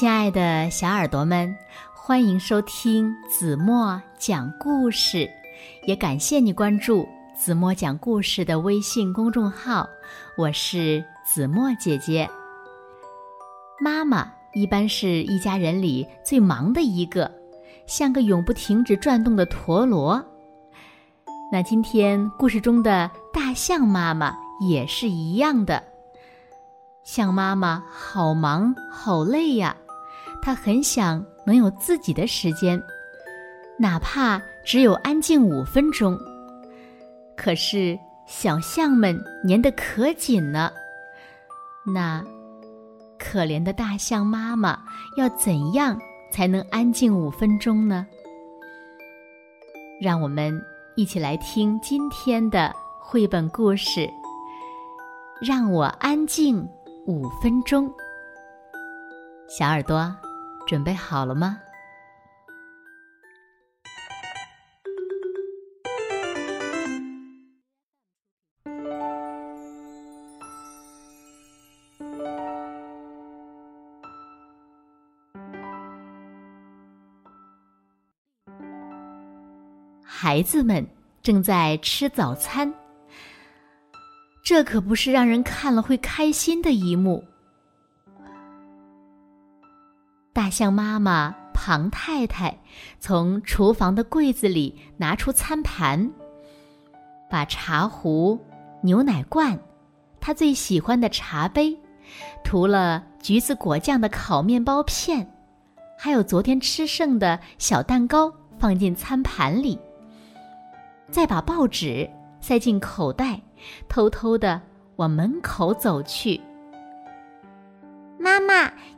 亲爱的小耳朵们，欢迎收听子墨讲故事，也感谢你关注子墨讲故事的微信公众号。我是子墨姐姐。妈妈一般是一家人里最忙的一个，像个永不停止转动的陀螺。那今天故事中的大象妈妈也是一样的。象妈妈好忙好累呀，他很想能有自己的时间，哪怕只有安静五分钟。可是小象们粘得可紧了，那可怜的大象妈妈要怎样才能安静五分钟呢？让我们一起来听今天的绘本故事。让我安静。五分钟，小耳朵准备好了吗？孩子们正在吃早餐。这可不是让人看了会开心的一幕。大象妈妈庞太太从厨房的柜子里拿出餐盘，把茶壶、牛奶罐、她最喜欢的茶杯、涂了橘子果酱的烤面包片，还有昨天吃剩的小蛋糕放进餐盘里，再把报纸塞进口袋。偷偷的往门口走去。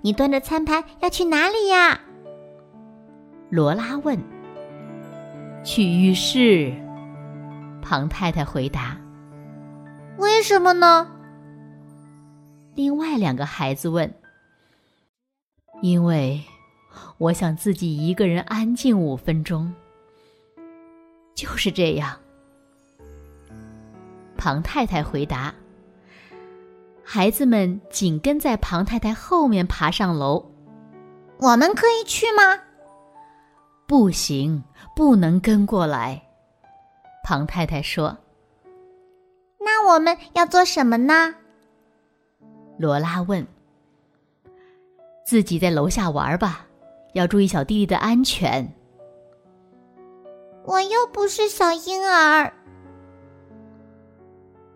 你端着餐盘要去哪里呀？罗拉问。去浴室。庞太太回答。为什么呢？另外两个孩子问。因为我想自己一个人安静五分钟。就是这样。庞太太回答：“孩子们紧跟在庞太太后面爬上楼。我们可以去吗？不行，不能跟过来。”庞太太说。“那我们要做什么呢？”罗拉问。“自己在楼下玩吧，要注意小弟弟的安全。”我又不是小婴儿。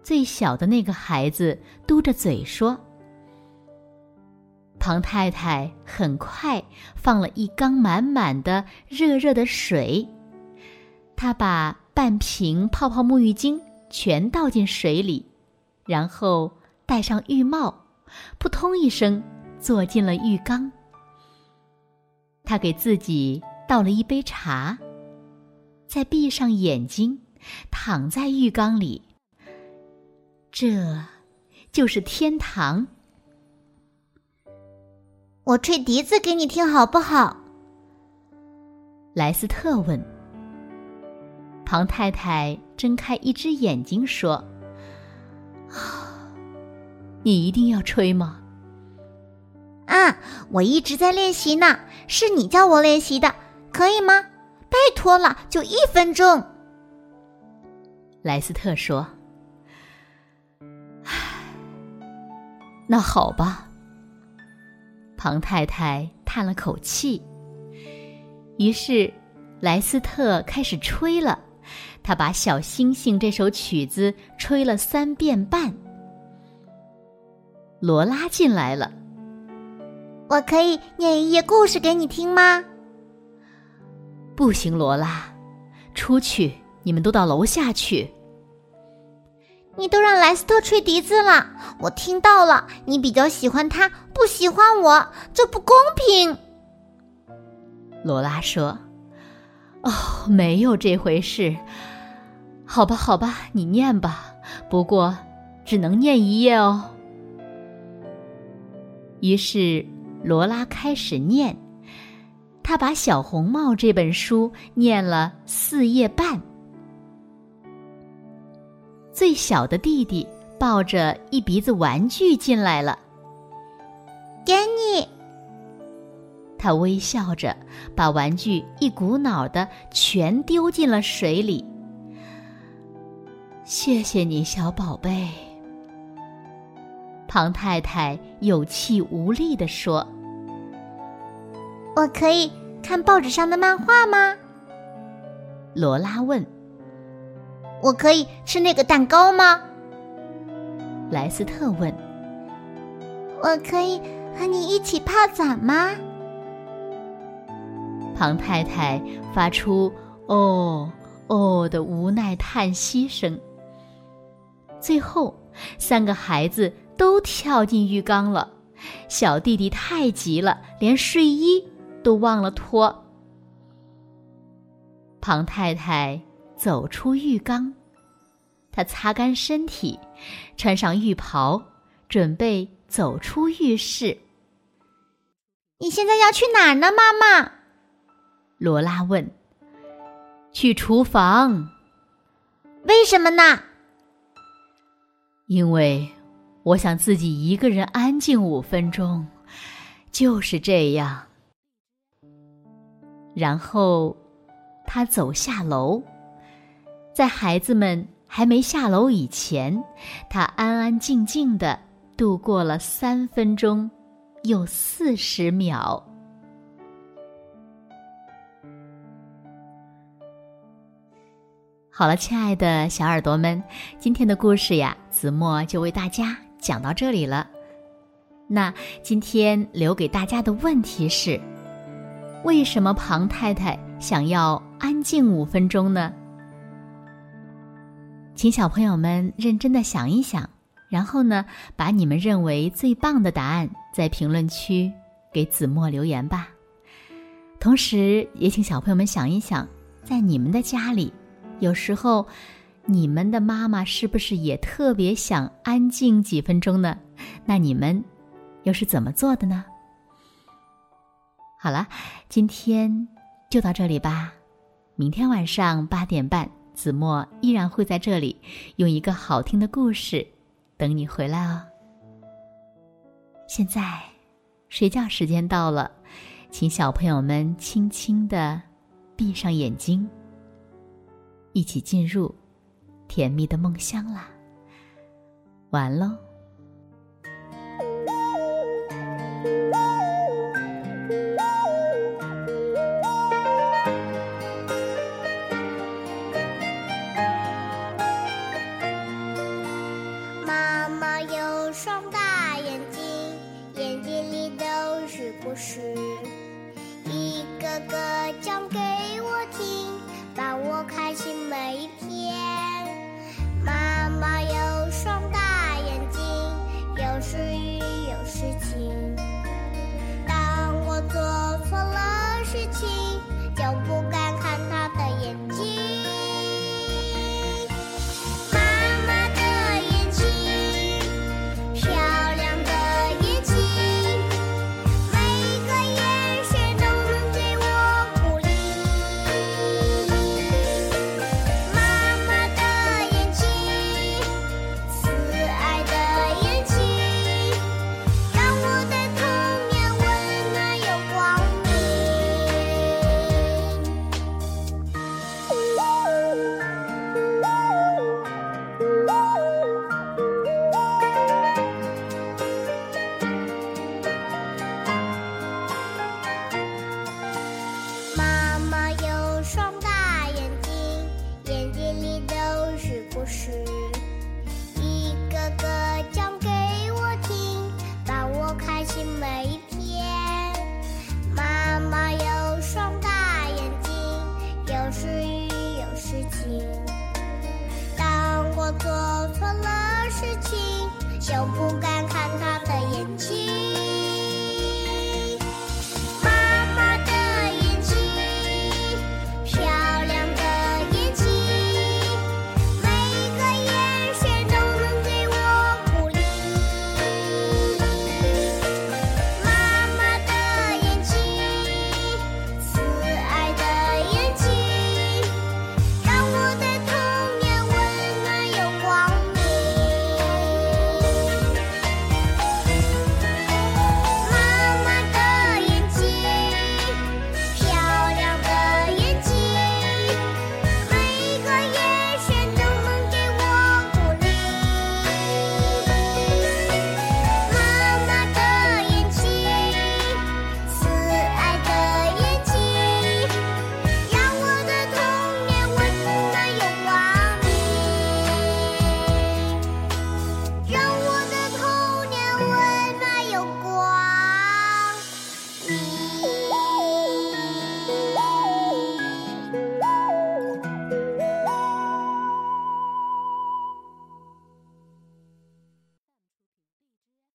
最小的那个孩子嘟着嘴说：“庞太太很快放了一缸满满的热热的水，她把半瓶泡泡沐浴精全倒进水里，然后戴上浴帽，扑通一声坐进了浴缸。她给自己倒了一杯茶，再闭上眼睛，躺在浴缸里。”这，就是天堂。我吹笛子给你听好不好？莱斯特问。庞太太睁开一只眼睛说：“你一定要吹吗？”啊，我一直在练习呢，是你叫我练习的，可以吗？拜托了，就一分钟。莱斯特说。那好吧，庞太太叹了口气。于是，莱斯特开始吹了。他把《小星星》这首曲子吹了三遍半。罗拉进来了。我可以念一页故事给你听吗？不行，罗拉，出去！你们都到楼下去。你都让莱斯特吹笛子了，我听到了。你比较喜欢他，不喜欢我，这不公平。罗拉说：“哦，没有这回事。好吧，好吧，你念吧。不过只能念一页哦。”于是罗拉开始念，他把《小红帽》这本书念了四页半。最小的弟弟抱着一鼻子玩具进来了。给你，他微笑着把玩具一股脑的全丢进了水里。谢谢你，小宝贝。庞太太有气无力地说：“我可以看报纸上的漫画吗？”罗拉问。“我可以吃那个蛋糕吗？”莱斯特问。“我可以和你一起泡澡吗？”庞太太发出“哦哦”的无奈叹息声。最后，三个孩子。都跳进浴缸了，小弟弟太急了，连睡衣都忘了脱。庞太太走出浴缸，他擦干身体，穿上浴袍，准备走出浴室。你现在要去哪儿呢，妈妈？罗拉问。去厨房。为什么呢？因为。我想自己一个人安静五分钟，就是这样。然后，他走下楼，在孩子们还没下楼以前，他安安静静的度过了三分钟又四十秒。好了，亲爱的小耳朵们，今天的故事呀，子墨就为大家。讲到这里了，那今天留给大家的问题是：为什么庞太太想要安静五分钟呢？请小朋友们认真的想一想，然后呢，把你们认为最棒的答案在评论区给子墨留言吧。同时，也请小朋友们想一想，在你们的家里，有时候。你们的妈妈是不是也特别想安静几分钟呢？那你们又是怎么做的呢？好了，今天就到这里吧。明天晚上八点半，子墨依然会在这里，用一个好听的故事等你回来哦。现在睡觉时间到了，请小朋友们轻轻的闭上眼睛，一起进入。甜蜜的梦乡啦，完喽。事情就不敢看他